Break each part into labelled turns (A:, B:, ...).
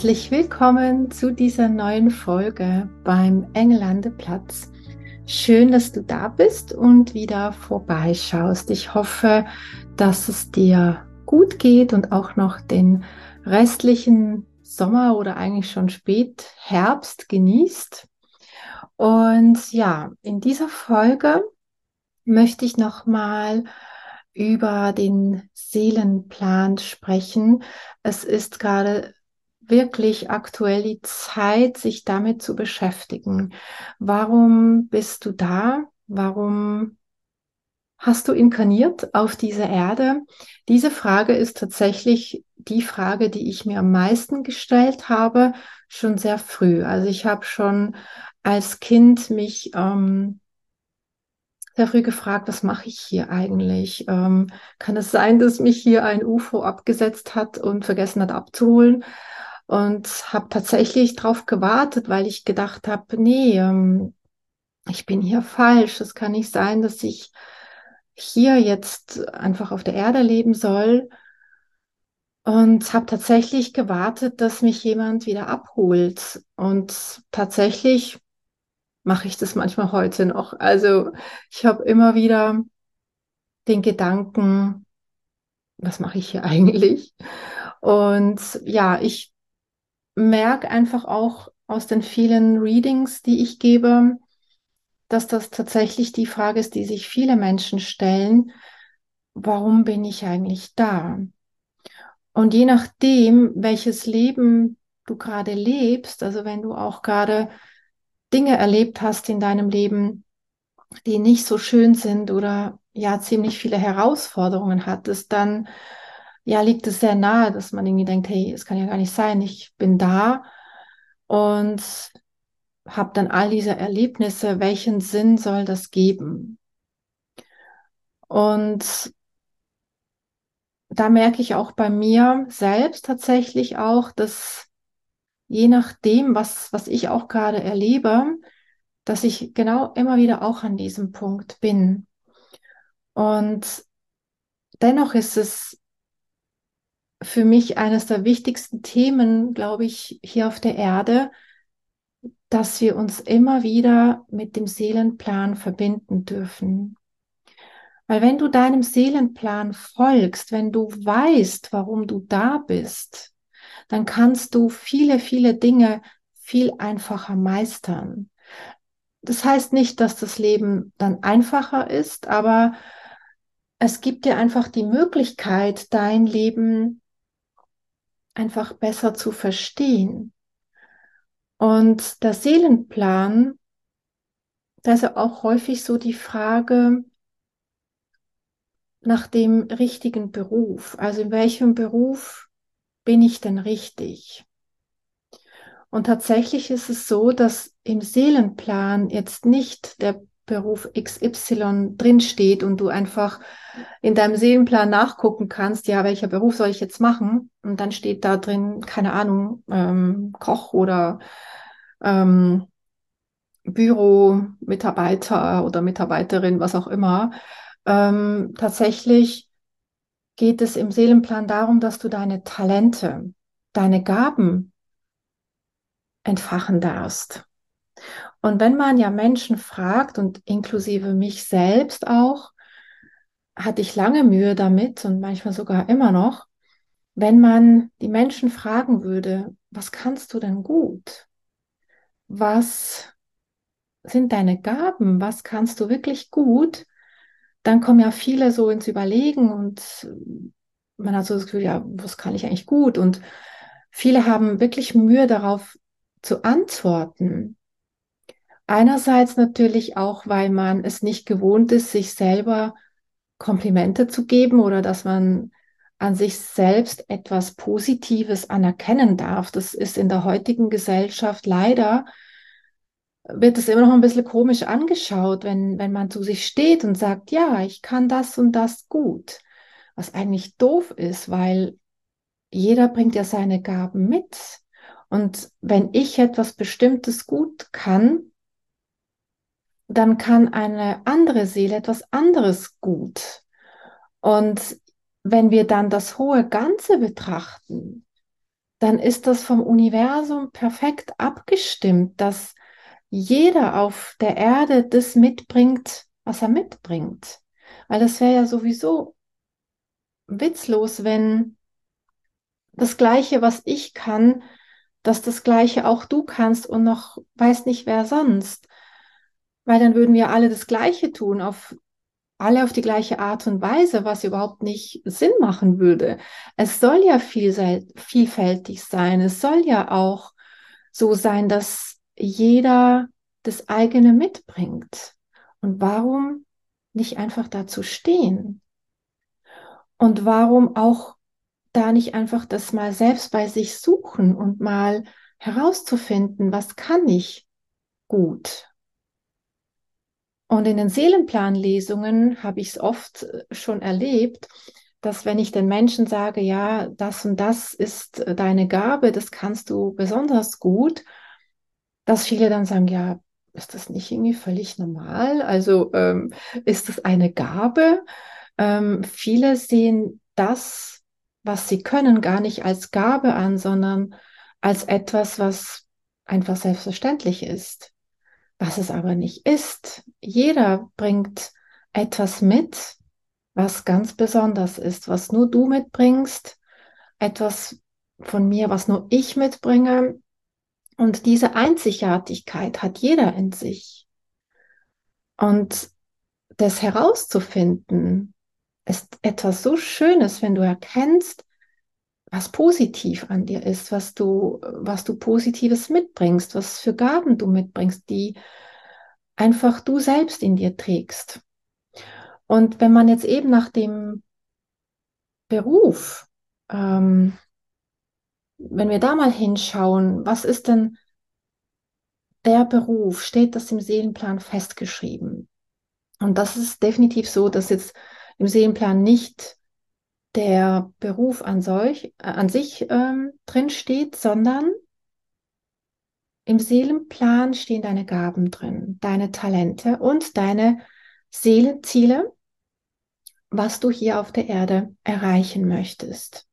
A: Herzlich willkommen zu dieser neuen Folge beim Engelandeplatz. Schön, dass du da bist und wieder vorbeischaust. Ich hoffe, dass es dir gut geht und auch noch den restlichen Sommer oder eigentlich schon Spätherbst genießt. Und ja, in dieser Folge möchte ich nochmal über den Seelenplan sprechen. Es ist gerade wirklich aktuell die Zeit, sich damit zu beschäftigen. Warum bist du da? Warum hast du inkarniert auf diese Erde? Diese Frage ist tatsächlich die Frage, die ich mir am meisten gestellt habe, schon sehr früh. Also ich habe schon als Kind mich ähm, sehr früh gefragt, was mache ich hier eigentlich? Ähm, kann es sein, dass mich hier ein UFO abgesetzt hat und vergessen hat abzuholen? Und habe tatsächlich darauf gewartet, weil ich gedacht habe, nee, ähm, ich bin hier falsch. Es kann nicht sein, dass ich hier jetzt einfach auf der Erde leben soll. Und habe tatsächlich gewartet, dass mich jemand wieder abholt. Und tatsächlich mache ich das manchmal heute noch. Also ich habe immer wieder den Gedanken, was mache ich hier eigentlich? Und ja, ich merke einfach auch aus den vielen Readings, die ich gebe, dass das tatsächlich die Frage ist, die sich viele Menschen stellen, warum bin ich eigentlich da? Und je nachdem, welches Leben du gerade lebst, also wenn du auch gerade Dinge erlebt hast in deinem Leben, die nicht so schön sind oder ja ziemlich viele Herausforderungen hattest, dann ja, liegt es sehr nahe, dass man irgendwie denkt, hey, es kann ja gar nicht sein, ich bin da und habe dann all diese Erlebnisse, welchen Sinn soll das geben? Und da merke ich auch bei mir selbst tatsächlich auch, dass je nachdem, was, was ich auch gerade erlebe, dass ich genau immer wieder auch an diesem Punkt bin. Und dennoch ist es für mich eines der wichtigsten Themen, glaube ich, hier auf der Erde, dass wir uns immer wieder mit dem Seelenplan verbinden dürfen. Weil wenn du deinem Seelenplan folgst, wenn du weißt, warum du da bist, dann kannst du viele, viele Dinge viel einfacher meistern. Das heißt nicht, dass das Leben dann einfacher ist, aber es gibt dir einfach die Möglichkeit, dein Leben einfach besser zu verstehen. Und der Seelenplan, da ist ja auch häufig so die Frage nach dem richtigen Beruf. Also in welchem Beruf bin ich denn richtig? Und tatsächlich ist es so, dass im Seelenplan jetzt nicht der Beruf XY drinsteht und du einfach in deinem Seelenplan nachgucken kannst, ja, welcher Beruf soll ich jetzt machen? Und dann steht da drin, keine Ahnung, ähm, Koch oder ähm, Büromitarbeiter oder Mitarbeiterin, was auch immer. Ähm, tatsächlich geht es im Seelenplan darum, dass du deine Talente, deine Gaben entfachen darfst. Und wenn man ja Menschen fragt und inklusive mich selbst auch, hatte ich lange Mühe damit und manchmal sogar immer noch, wenn man die Menschen fragen würde, was kannst du denn gut? Was sind deine Gaben? Was kannst du wirklich gut? Dann kommen ja viele so ins Überlegen und man hat so das Gefühl, ja, was kann ich eigentlich gut? Und viele haben wirklich Mühe darauf zu antworten. Einerseits natürlich auch, weil man es nicht gewohnt ist, sich selber Komplimente zu geben oder dass man an sich selbst etwas Positives anerkennen darf. Das ist in der heutigen Gesellschaft leider, wird es immer noch ein bisschen komisch angeschaut, wenn, wenn man zu sich steht und sagt, ja, ich kann das und das gut. Was eigentlich doof ist, weil jeder bringt ja seine Gaben mit. Und wenn ich etwas Bestimmtes gut kann, dann kann eine andere Seele etwas anderes gut. Und wenn wir dann das hohe Ganze betrachten, dann ist das vom Universum perfekt abgestimmt, dass jeder auf der Erde das mitbringt, was er mitbringt. Weil das wäre ja sowieso witzlos, wenn das Gleiche, was ich kann, dass das Gleiche auch du kannst und noch weiß nicht wer sonst. Weil dann würden wir alle das Gleiche tun, auf alle auf die gleiche Art und Weise, was überhaupt nicht Sinn machen würde. Es soll ja vielfältig sein. Es soll ja auch so sein, dass jeder das eigene mitbringt. Und warum nicht einfach dazu stehen? Und warum auch da nicht einfach das mal selbst bei sich suchen und mal herauszufinden, was kann ich gut? Und in den Seelenplanlesungen habe ich es oft äh, schon erlebt, dass wenn ich den Menschen sage, ja, das und das ist äh, deine Gabe, das kannst du besonders gut, dass viele dann sagen, ja, ist das nicht irgendwie völlig normal? Also ähm, ist das eine Gabe? Ähm, viele sehen das, was sie können, gar nicht als Gabe an, sondern als etwas, was einfach selbstverständlich ist was es aber nicht ist. Jeder bringt etwas mit, was ganz besonders ist, was nur du mitbringst, etwas von mir, was nur ich mitbringe. Und diese Einzigartigkeit hat jeder in sich. Und das herauszufinden, ist etwas so Schönes, wenn du erkennst, was positiv an dir ist, was du, was du Positives mitbringst, was für Gaben du mitbringst, die einfach du selbst in dir trägst. Und wenn man jetzt eben nach dem Beruf, ähm, wenn wir da mal hinschauen, was ist denn der Beruf? Steht das im Seelenplan festgeschrieben? Und das ist definitiv so, dass jetzt im Seelenplan nicht der Beruf an, solch, äh, an sich ähm, drin steht, sondern im Seelenplan stehen deine Gaben drin, deine Talente und deine Seelenziele, was du hier auf der Erde erreichen möchtest.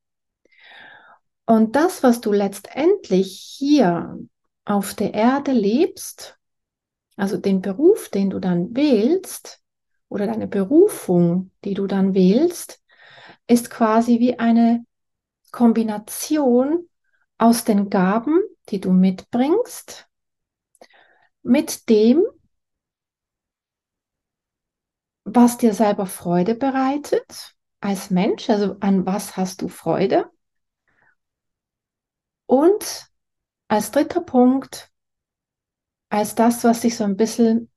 A: Und das, was du letztendlich hier auf der Erde lebst, also den Beruf, den du dann wählst, oder deine Berufung, die du dann wählst, ist quasi wie eine Kombination aus den Gaben, die du mitbringst, mit dem, was dir selber Freude bereitet als Mensch, also an was hast du Freude. Und als dritter Punkt, als das, was sich so ein bisschen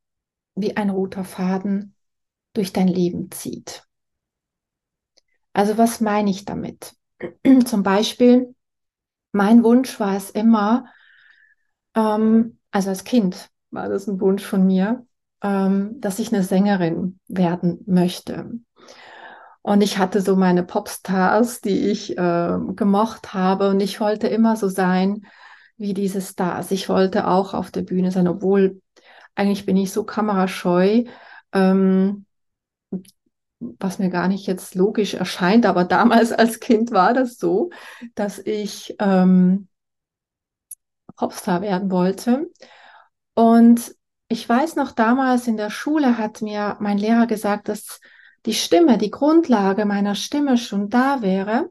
A: wie ein roter Faden durch dein Leben zieht. Also was meine ich damit? Zum Beispiel, mein Wunsch war es immer, ähm, also als Kind war das ein Wunsch von mir, ähm, dass ich eine Sängerin werden möchte. Und ich hatte so meine Popstars, die ich äh, gemocht habe. Und ich wollte immer so sein wie diese Stars. Ich wollte auch auf der Bühne sein, obwohl eigentlich bin ich so kamerascheu. Ähm, was mir gar nicht jetzt logisch erscheint, aber damals als Kind war das so, dass ich ähm, Popstar werden wollte. Und ich weiß noch, damals in der Schule hat mir mein Lehrer gesagt, dass die Stimme, die Grundlage meiner Stimme schon da wäre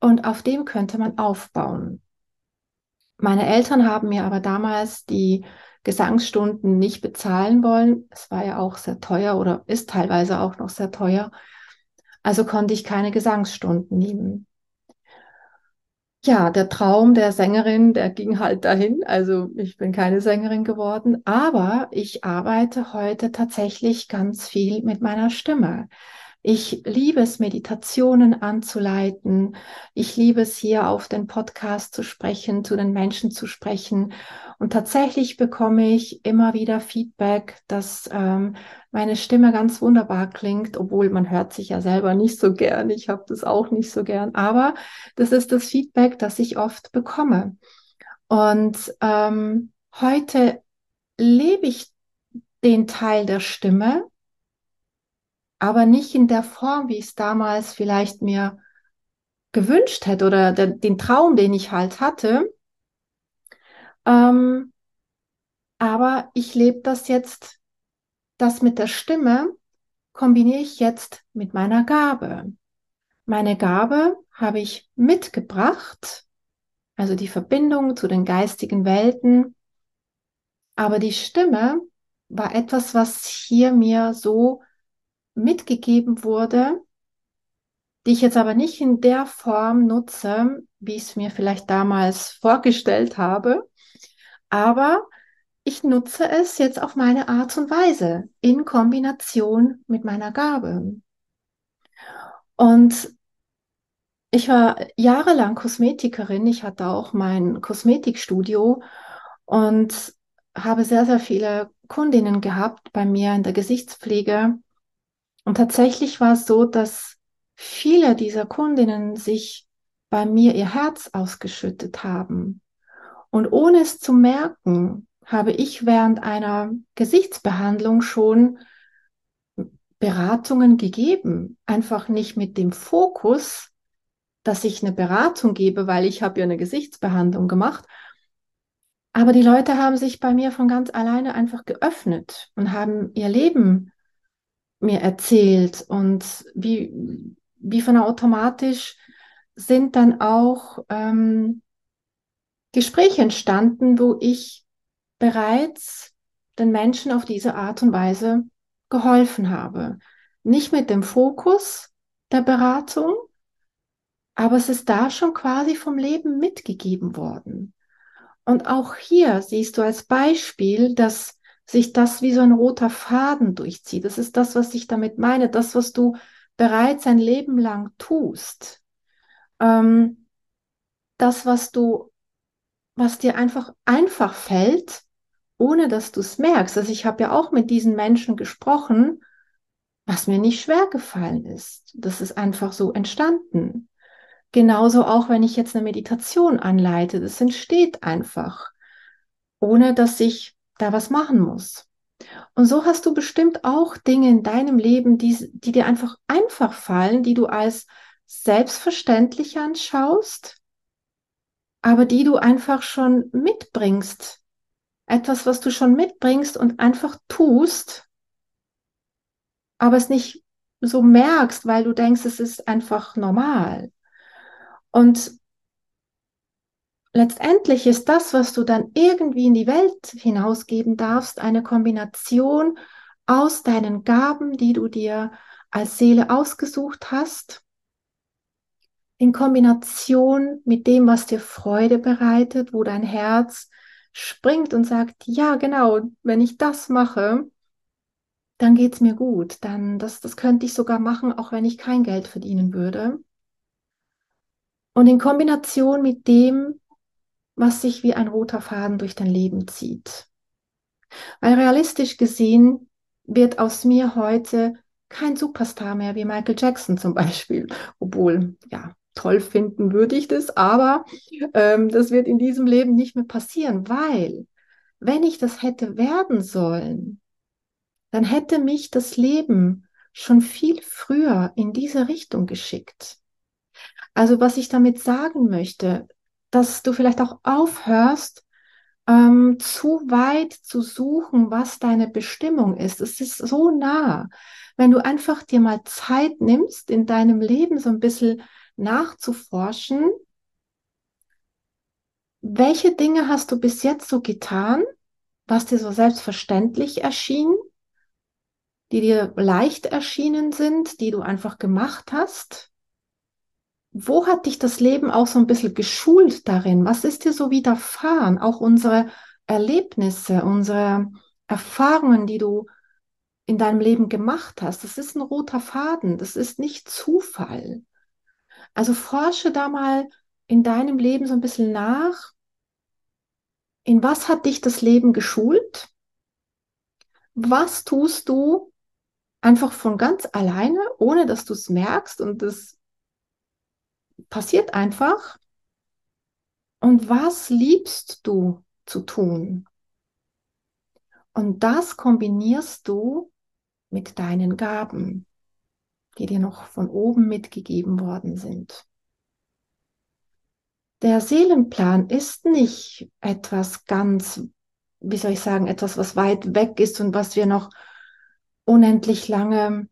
A: und auf dem könnte man aufbauen. Meine Eltern haben mir aber damals die Gesangsstunden nicht bezahlen wollen. Es war ja auch sehr teuer oder ist teilweise auch noch sehr teuer. Also konnte ich keine Gesangsstunden nehmen. Ja, der Traum der Sängerin, der ging halt dahin. Also ich bin keine Sängerin geworden, aber ich arbeite heute tatsächlich ganz viel mit meiner Stimme. Ich liebe es, Meditationen anzuleiten. Ich liebe es, hier auf den Podcast zu sprechen, zu den Menschen zu sprechen. Und tatsächlich bekomme ich immer wieder Feedback, dass ähm, meine Stimme ganz wunderbar klingt, obwohl man hört sich ja selber nicht so gern. Ich habe das auch nicht so gern. Aber das ist das Feedback, das ich oft bekomme. Und ähm, heute lebe ich den Teil der Stimme, aber nicht in der Form, wie ich es damals vielleicht mir gewünscht hätte oder der, den Traum, den ich halt hatte. Ähm, aber ich lebe das jetzt, das mit der Stimme kombiniere ich jetzt mit meiner Gabe. Meine Gabe habe ich mitgebracht, also die Verbindung zu den geistigen Welten. Aber die Stimme war etwas, was hier mir so mitgegeben wurde, die ich jetzt aber nicht in der Form nutze, wie ich es mir vielleicht damals vorgestellt habe, aber ich nutze es jetzt auf meine Art und Weise in Kombination mit meiner Gabe. Und ich war jahrelang Kosmetikerin. Ich hatte auch mein Kosmetikstudio und habe sehr, sehr viele Kundinnen gehabt bei mir in der Gesichtspflege. Und tatsächlich war es so, dass viele dieser Kundinnen sich bei mir ihr Herz ausgeschüttet haben. Und ohne es zu merken, habe ich während einer Gesichtsbehandlung schon Beratungen gegeben. Einfach nicht mit dem Fokus, dass ich eine Beratung gebe, weil ich habe ja eine Gesichtsbehandlung gemacht. Aber die Leute haben sich bei mir von ganz alleine einfach geöffnet und haben ihr Leben mir erzählt und wie, wie von automatisch sind dann auch ähm, Gespräche entstanden, wo ich bereits den Menschen auf diese Art und Weise geholfen habe. Nicht mit dem Fokus der Beratung, aber es ist da schon quasi vom Leben mitgegeben worden. Und auch hier siehst du als Beispiel, dass sich das wie so ein roter Faden durchzieht. Das ist das, was ich damit meine, das, was du bereits ein Leben lang tust. Ähm, das, was du, was dir einfach einfach fällt, ohne dass du es merkst. Also ich habe ja auch mit diesen Menschen gesprochen, was mir nicht schwer gefallen ist. Das ist einfach so entstanden. Genauso auch, wenn ich jetzt eine Meditation anleite, das entsteht einfach, ohne dass ich da was machen muss. Und so hast du bestimmt auch Dinge in deinem Leben, die, die dir einfach einfach fallen, die du als selbstverständlich anschaust, aber die du einfach schon mitbringst. Etwas, was du schon mitbringst und einfach tust, aber es nicht so merkst, weil du denkst, es ist einfach normal. Und letztendlich ist das, was du dann irgendwie in die Welt hinausgeben darfst, eine Kombination aus deinen Gaben, die du dir als Seele ausgesucht hast, in Kombination mit dem, was dir Freude bereitet, wo dein Herz springt und sagt, ja, genau, wenn ich das mache, dann geht es mir gut. Dann, das, das könnte ich sogar machen, auch wenn ich kein Geld verdienen würde. Und in Kombination mit dem, was sich wie ein roter Faden durch dein Leben zieht. Weil realistisch gesehen wird aus mir heute kein Superstar mehr wie Michael Jackson zum Beispiel. Obwohl, ja, toll finden würde ich das, aber ähm, das wird in diesem Leben nicht mehr passieren, weil wenn ich das hätte werden sollen, dann hätte mich das Leben schon viel früher in diese Richtung geschickt. Also was ich damit sagen möchte, dass du vielleicht auch aufhörst, ähm, zu weit zu suchen, was deine Bestimmung ist. Es ist so nah. Wenn du einfach dir mal Zeit nimmst, in deinem Leben so ein bisschen nachzuforschen, welche Dinge hast du bis jetzt so getan, was dir so selbstverständlich erschien, die dir leicht erschienen sind, die du einfach gemacht hast? wo hat dich das Leben auch so ein bisschen geschult darin? Was ist dir so widerfahren? Auch unsere Erlebnisse, unsere Erfahrungen, die du in deinem Leben gemacht hast, das ist ein roter Faden, das ist nicht Zufall. Also forsche da mal in deinem Leben so ein bisschen nach, in was hat dich das Leben geschult? Was tust du einfach von ganz alleine, ohne dass du es merkst und das passiert einfach? Und was liebst du zu tun? Und das kombinierst du mit deinen Gaben, die dir noch von oben mitgegeben worden sind. Der Seelenplan ist nicht etwas ganz, wie soll ich sagen, etwas, was weit weg ist und was wir noch unendlich lange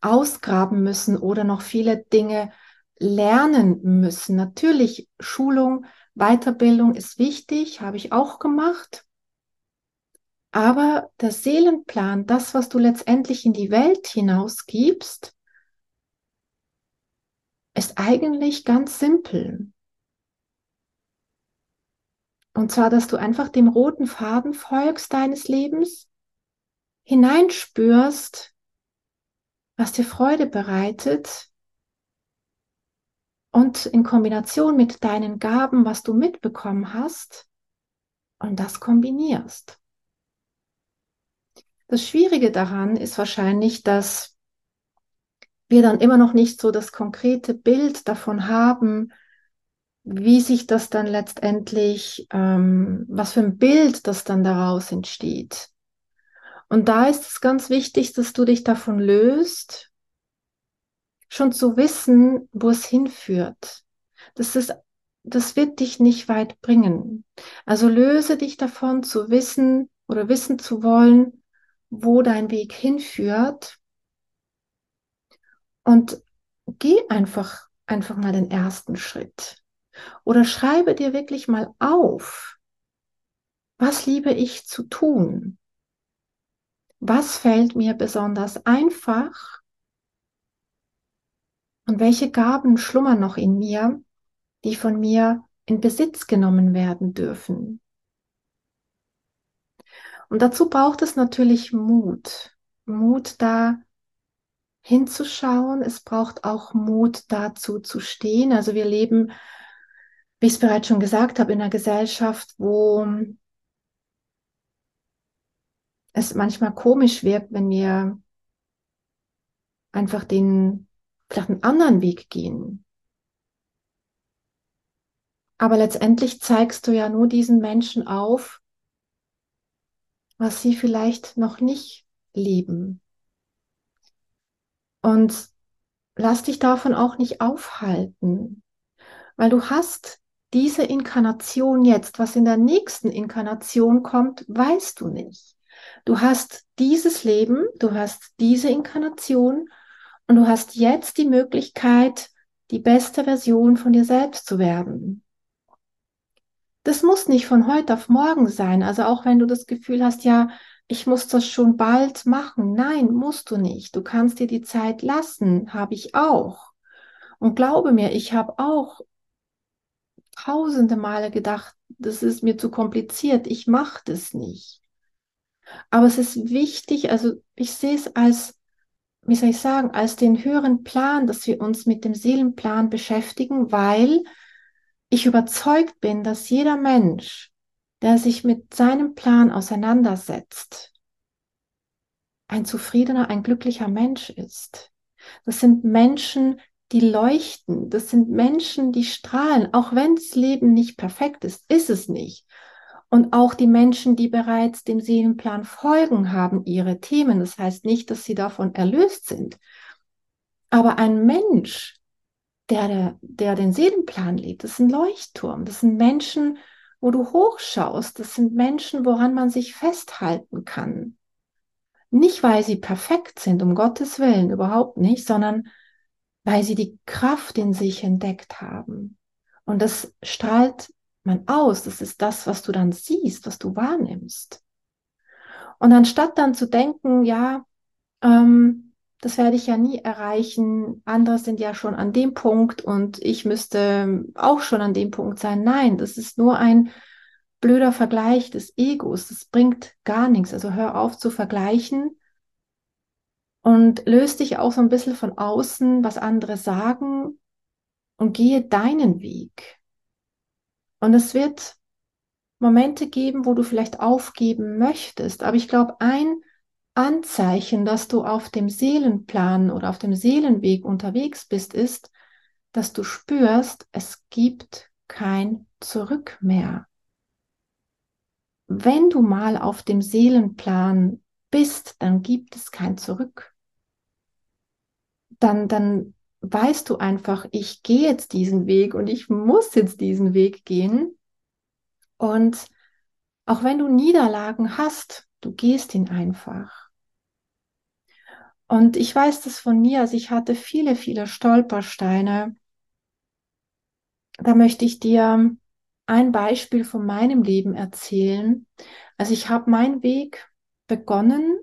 A: ausgraben müssen oder noch viele Dinge lernen müssen. Natürlich, Schulung, Weiterbildung ist wichtig, habe ich auch gemacht. Aber der Seelenplan, das, was du letztendlich in die Welt hinausgibst, ist eigentlich ganz simpel. Und zwar, dass du einfach dem roten Faden folgst deines Lebens, hineinspürst, was dir Freude bereitet und in Kombination mit deinen Gaben, was du mitbekommen hast, und das kombinierst. Das Schwierige daran ist wahrscheinlich, dass wir dann immer noch nicht so das konkrete Bild davon haben, wie sich das dann letztendlich, ähm, was für ein Bild das dann daraus entsteht. Und da ist es ganz wichtig, dass du dich davon löst, schon zu wissen, wo es hinführt. Das ist, das wird dich nicht weit bringen. Also löse dich davon zu wissen oder wissen zu wollen, wo dein Weg hinführt und geh einfach, einfach mal den ersten Schritt. Oder schreibe dir wirklich mal auf, was liebe ich zu tun? Was fällt mir besonders einfach? Und welche Gaben schlummern noch in mir, die von mir in Besitz genommen werden dürfen? Und dazu braucht es natürlich Mut. Mut da hinzuschauen. Es braucht auch Mut dazu zu stehen. Also wir leben wie ich es bereits schon gesagt habe, in einer Gesellschaft, wo es manchmal komisch wirkt, wenn wir einfach den, vielleicht einen anderen Weg gehen. Aber letztendlich zeigst du ja nur diesen Menschen auf, was sie vielleicht noch nicht leben. Und lass dich davon auch nicht aufhalten, weil du hast diese Inkarnation jetzt, was in der nächsten Inkarnation kommt, weißt du nicht. Du hast dieses Leben, du hast diese Inkarnation und du hast jetzt die Möglichkeit, die beste Version von dir selbst zu werden. Das muss nicht von heute auf morgen sein. Also auch wenn du das Gefühl hast, ja, ich muss das schon bald machen. Nein, musst du nicht. Du kannst dir die Zeit lassen, habe ich auch. Und glaube mir, ich habe auch tausende Male gedacht, das ist mir zu kompliziert, ich mache das nicht. Aber es ist wichtig, also ich sehe es als, wie soll ich sagen, als den höheren Plan, dass wir uns mit dem Seelenplan beschäftigen, weil ich überzeugt bin, dass jeder Mensch, der sich mit seinem Plan auseinandersetzt, ein zufriedener, ein glücklicher Mensch ist. Das sind Menschen, die leuchten. Das sind Menschen, die strahlen. Auch wenn das Leben nicht perfekt ist, ist es nicht. Und auch die Menschen, die bereits dem Seelenplan folgen, haben ihre Themen. Das heißt nicht, dass sie davon erlöst sind. Aber ein Mensch, der, der, der den Seelenplan lebt, das ist ein Leuchtturm. Das sind Menschen, wo du hochschaust. Das sind Menschen, woran man sich festhalten kann. Nicht, weil sie perfekt sind, um Gottes Willen, überhaupt nicht, sondern weil sie die Kraft in sich entdeckt haben. Und das strahlt man aus. Das ist das, was du dann siehst, was du wahrnimmst. Und anstatt dann zu denken, ja, ähm, das werde ich ja nie erreichen, andere sind ja schon an dem Punkt und ich müsste auch schon an dem Punkt sein. Nein, das ist nur ein blöder Vergleich des Egos. Das bringt gar nichts. Also hör auf zu vergleichen Und löst dich auch so ein bisschen von außen, was andere sagen und gehe deinen Weg. Und es wird Momente geben, wo du vielleicht aufgeben möchtest. Aber ich glaube, ein Anzeichen, dass du auf dem Seelenplan oder auf dem Seelenweg unterwegs bist, ist, dass du spürst, es gibt kein Zurück mehr. Wenn du mal auf dem Seelenplan bist, dann gibt es kein Zurück. Dann, dann weißt du einfach, ich gehe jetzt diesen Weg und ich muss jetzt diesen Weg gehen. Und auch wenn du Niederlagen hast, du gehst ihn einfach. Und ich weiß das von mir, also ich hatte viele, viele Stolpersteine. Da möchte ich dir ein Beispiel von meinem Leben erzählen. Also ich habe meinen Weg begonnen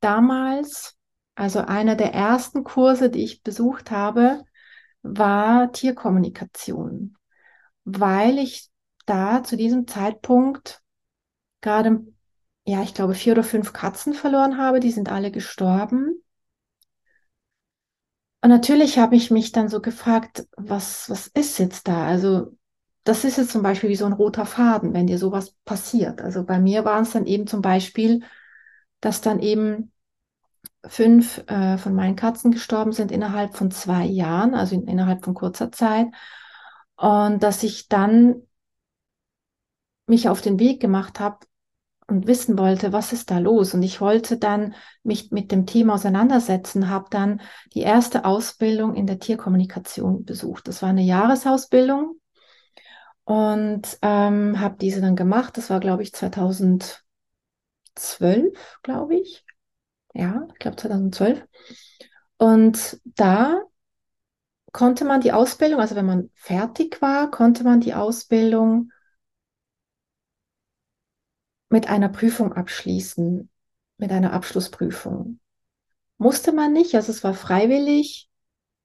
A: damals, also einer der ersten Kurse, die ich besucht habe, war Tierkommunikation, weil ich da zu diesem Zeitpunkt gerade, ja, ich glaube, vier oder fünf Katzen verloren habe, die sind alle gestorben. Und natürlich habe ich mich dann so gefragt, was, was ist jetzt da? Also, das ist jetzt zum Beispiel wie so ein roter Faden, wenn dir sowas passiert. Also bei mir waren es dann eben zum Beispiel, dass dann eben fünf äh, von meinen Katzen gestorben sind innerhalb von zwei Jahren, also in, innerhalb von kurzer Zeit. Und dass ich dann mich auf den Weg gemacht habe und wissen wollte, was ist da los. Und ich wollte dann mich mit dem Thema auseinandersetzen, habe dann die erste Ausbildung in der Tierkommunikation besucht. Das war eine Jahresausbildung und ähm, habe diese dann gemacht. Das war, glaube ich, 2012, glaube ich. Ja, ich glaube 2012. Und da konnte man die Ausbildung, also wenn man fertig war, konnte man die Ausbildung mit einer Prüfung abschließen, mit einer Abschlussprüfung. Musste man nicht, also es war freiwillig,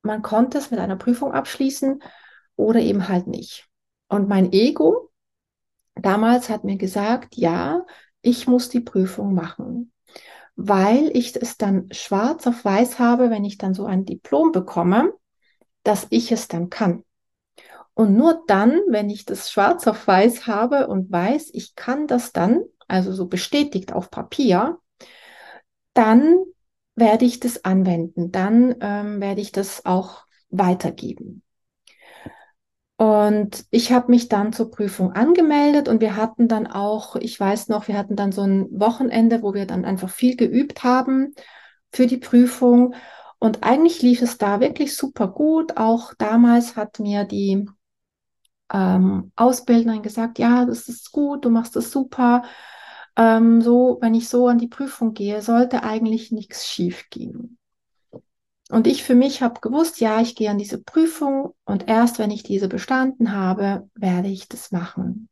A: man konnte es mit einer Prüfung abschließen oder eben halt nicht. Und mein Ego damals hat mir gesagt, ja, ich muss die Prüfung machen, weil ich es dann schwarz auf weiß habe, wenn ich dann so ein Diplom bekomme, dass ich es dann kann. Und nur dann, wenn ich das schwarz auf weiß habe und weiß, ich kann das dann, also so bestätigt auf Papier, dann werde ich das anwenden, dann ähm, werde ich das auch weitergeben. Und ich habe mich dann zur Prüfung angemeldet und wir hatten dann auch, ich weiß noch, wir hatten dann so ein Wochenende, wo wir dann einfach viel geübt haben für die Prüfung. Und eigentlich lief es da wirklich super gut. Auch damals hat mir die ähm, Ausbildnerin gesagt, ja, das ist gut, du machst das super. Ähm, so, wenn ich so an die Prüfung gehe, sollte eigentlich nichts schief gehen. Und ich für mich habe gewusst, ja, ich gehe an diese Prüfung und erst wenn ich diese bestanden habe, werde ich das machen.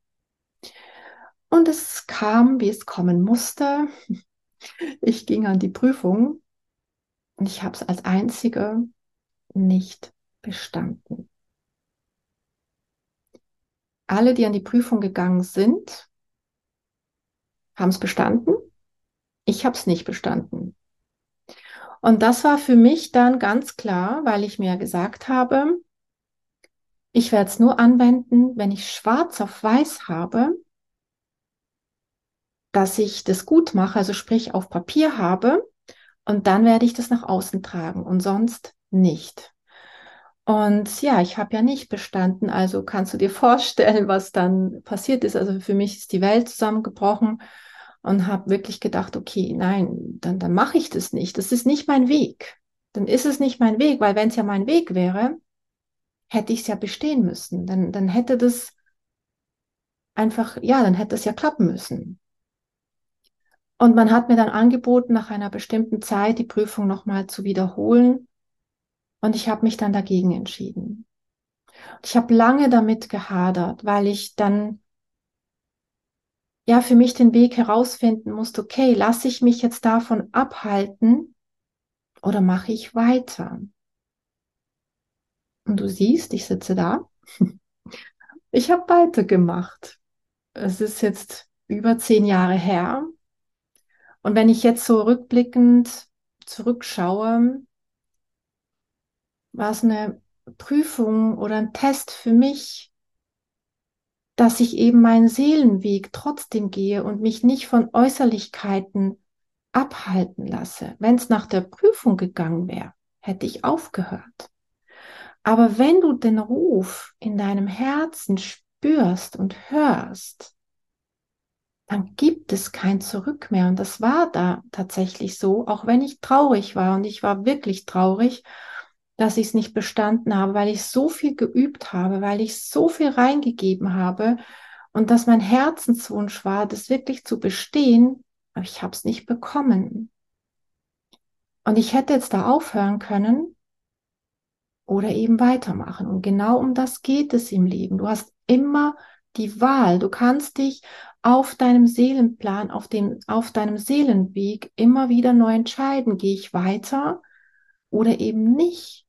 A: Und es kam, wie es kommen musste. Ich ging an die Prüfung und ich habe es als einzige nicht bestanden alle, die an die Prüfung gegangen sind, haben es bestanden. Ich habe es nicht bestanden. Und das war für mich dann ganz klar, weil ich mir gesagt habe, ich werde es nur anwenden, wenn ich schwarz auf weiß habe, dass ich das gut mache, also sprich auf Papier habe, und dann werde ich das nach außen tragen und sonst nicht. Und ja, ich habe ja nicht bestanden, also kannst du dir vorstellen, was dann passiert ist. Also für mich ist die Welt zusammengebrochen und habe wirklich gedacht, okay, nein, dann, dann mache ich das nicht. Das ist nicht mein Weg. Dann ist es nicht mein Weg, weil wenn es ja mein Weg wäre, hätte ich es ja bestehen müssen. Dann, dann hätte das einfach, ja, dann hätte es ja klappen müssen. Und man hat mir dann angeboten, nach einer bestimmten Zeit die Prüfung nochmal zu wiederholen. Und ich habe mich dann dagegen entschieden. Ich habe lange damit gehadert, weil ich dann ja für mich den Weg herausfinden musste, okay, lasse ich mich jetzt davon abhalten oder mache ich weiter? Und du siehst, ich sitze da. Ich habe weitergemacht. Es ist jetzt über zehn Jahre her. Und wenn ich jetzt so rückblickend zurückschaue, war es eine Prüfung oder ein Test für mich, dass ich eben meinen Seelenweg trotzdem gehe und mich nicht von Äußerlichkeiten abhalten lasse. Wenn es nach der Prüfung gegangen wäre, hätte ich aufgehört. Aber wenn du den Ruf in deinem Herzen spürst und hörst, dann gibt es kein Zurück mehr. Und das war da tatsächlich so, auch wenn ich traurig war. Und ich war wirklich traurig dass ich es nicht bestanden habe, weil ich so viel geübt habe, weil ich so viel reingegeben habe und dass mein Herzenswunsch war, das wirklich zu bestehen, aber ich habe es nicht bekommen. Und ich hätte jetzt da aufhören können oder eben weitermachen. Und genau um das geht es im Leben. Du hast immer die Wahl. Du kannst dich auf deinem Seelenplan, auf dem, auf deinem Seelenweg immer wieder neu entscheiden. Gehe ich weiter oder eben nicht?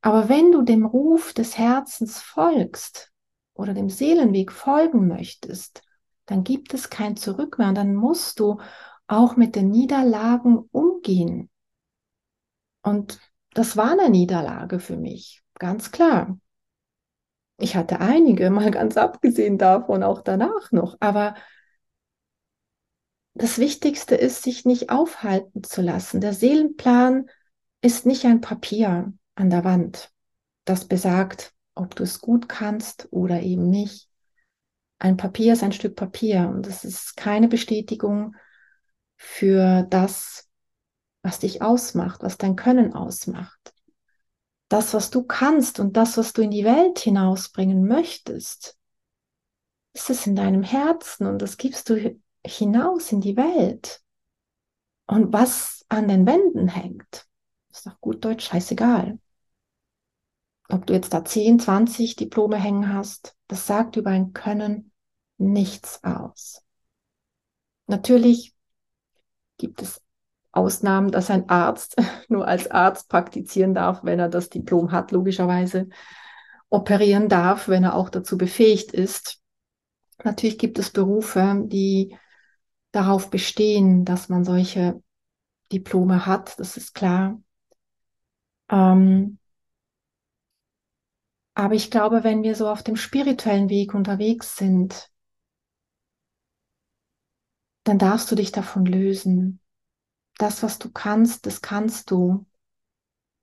A: Aber wenn du dem Ruf des Herzens folgst oder dem Seelenweg folgen möchtest, dann gibt es kein Zurück mehr und dann musst du auch mit den Niederlagen umgehen. Und das war eine Niederlage für mich, ganz klar. Ich hatte einige, mal ganz abgesehen davon, auch danach noch. Aber das Wichtigste ist, sich nicht aufhalten zu lassen. Der Seelenplan ist nicht ein Papier an der Wand, das besagt, ob du es gut kannst oder eben nicht. Ein Papier ist ein Stück Papier und es ist keine Bestätigung für das, was dich ausmacht, was dein Können ausmacht. Das, was du kannst und das, was du in die Welt hinausbringen möchtest, ist es in deinem Herzen und das gibst du hinaus in die Welt. Und was an den Wänden hängt, ist auf gut Deutsch scheißegal ob du jetzt da 10, 20 Diplome hängen hast, das sagt über ein Können nichts aus. Natürlich gibt es Ausnahmen, dass ein Arzt nur als Arzt praktizieren darf, wenn er das Diplom hat, logischerweise operieren darf, wenn er auch dazu befähigt ist. Natürlich gibt es Berufe, die darauf bestehen, dass man solche Diplome hat, das ist klar. Ähm, aber ich glaube, wenn wir so auf dem spirituellen Weg unterwegs sind, dann darfst du dich davon lösen. Das, was du kannst, das kannst du.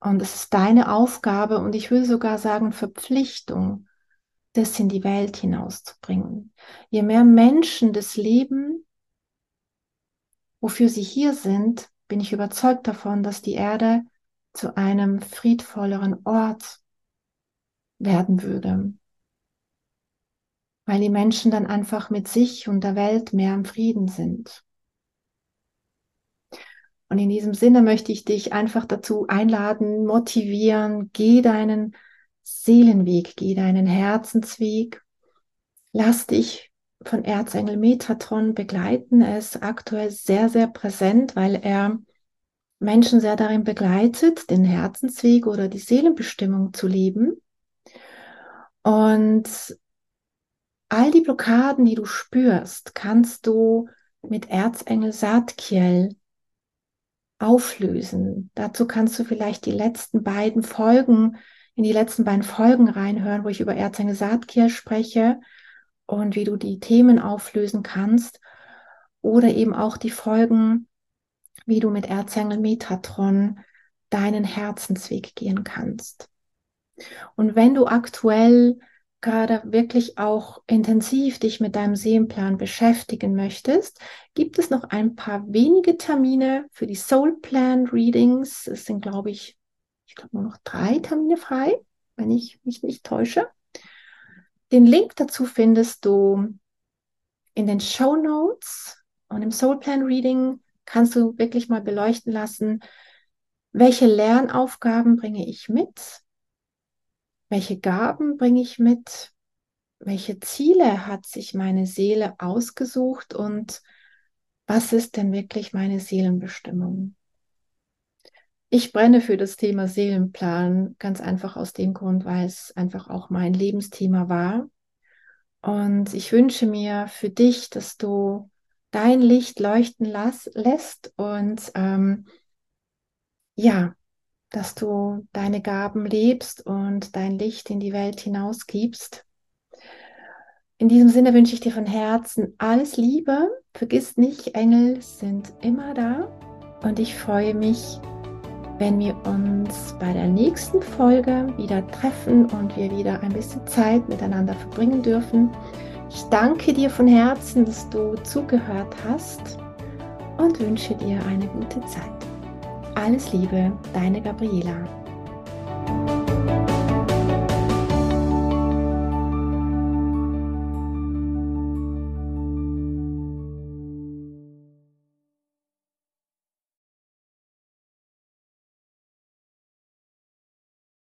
A: Und es ist deine Aufgabe und ich würde sogar sagen Verpflichtung, das in die Welt hinauszubringen. Je mehr Menschen das Leben, wofür sie hier sind, bin ich überzeugt davon, dass die Erde zu einem friedvolleren Ort werden würde. Weil die Menschen dann einfach mit sich und der Welt mehr im Frieden sind. Und in diesem Sinne möchte ich dich einfach dazu einladen, motivieren, geh deinen Seelenweg, geh deinen Herzensweg. Lass dich von Erzengel Metatron begleiten. Er ist aktuell sehr, sehr präsent, weil er Menschen sehr darin begleitet, den Herzensweg oder die Seelenbestimmung zu leben. Und all die Blockaden, die du spürst, kannst du mit Erzengel Saatkiel auflösen. Dazu kannst du vielleicht die letzten beiden Folgen, in die letzten beiden Folgen reinhören, wo ich über Erzengel Saatkiel spreche und wie du die Themen auflösen kannst. Oder eben auch die Folgen, wie du mit Erzengel Metatron deinen Herzensweg gehen kannst. Und wenn du aktuell gerade wirklich auch intensiv dich mit deinem Seelenplan beschäftigen möchtest, gibt es noch ein paar wenige Termine für die Soul Plan Readings. Es sind, glaube ich, ich glaube nur noch drei Termine frei, wenn ich mich nicht täusche. Den Link dazu findest du in den Show Notes und im Soul Plan Reading kannst du wirklich mal beleuchten lassen, welche Lernaufgaben bringe ich mit, welche Gaben bringe ich mit? Welche Ziele hat sich meine Seele ausgesucht und was ist denn wirklich meine Seelenbestimmung? Ich brenne für das Thema Seelenplan ganz einfach aus dem Grund, weil es einfach auch mein Lebensthema war. Und ich wünsche mir für dich, dass du dein Licht leuchten las, lässt und ähm, ja, dass du deine Gaben lebst und dein Licht in die Welt hinausgibst. In diesem Sinne wünsche ich dir von Herzen alles Liebe. Vergiss nicht, Engel sind immer da und ich freue mich, wenn wir uns bei der nächsten Folge wieder treffen und wir wieder ein bisschen Zeit miteinander verbringen dürfen. Ich danke dir von Herzen, dass du zugehört hast und wünsche dir eine gute Zeit. Alles Liebe, deine Gabriela.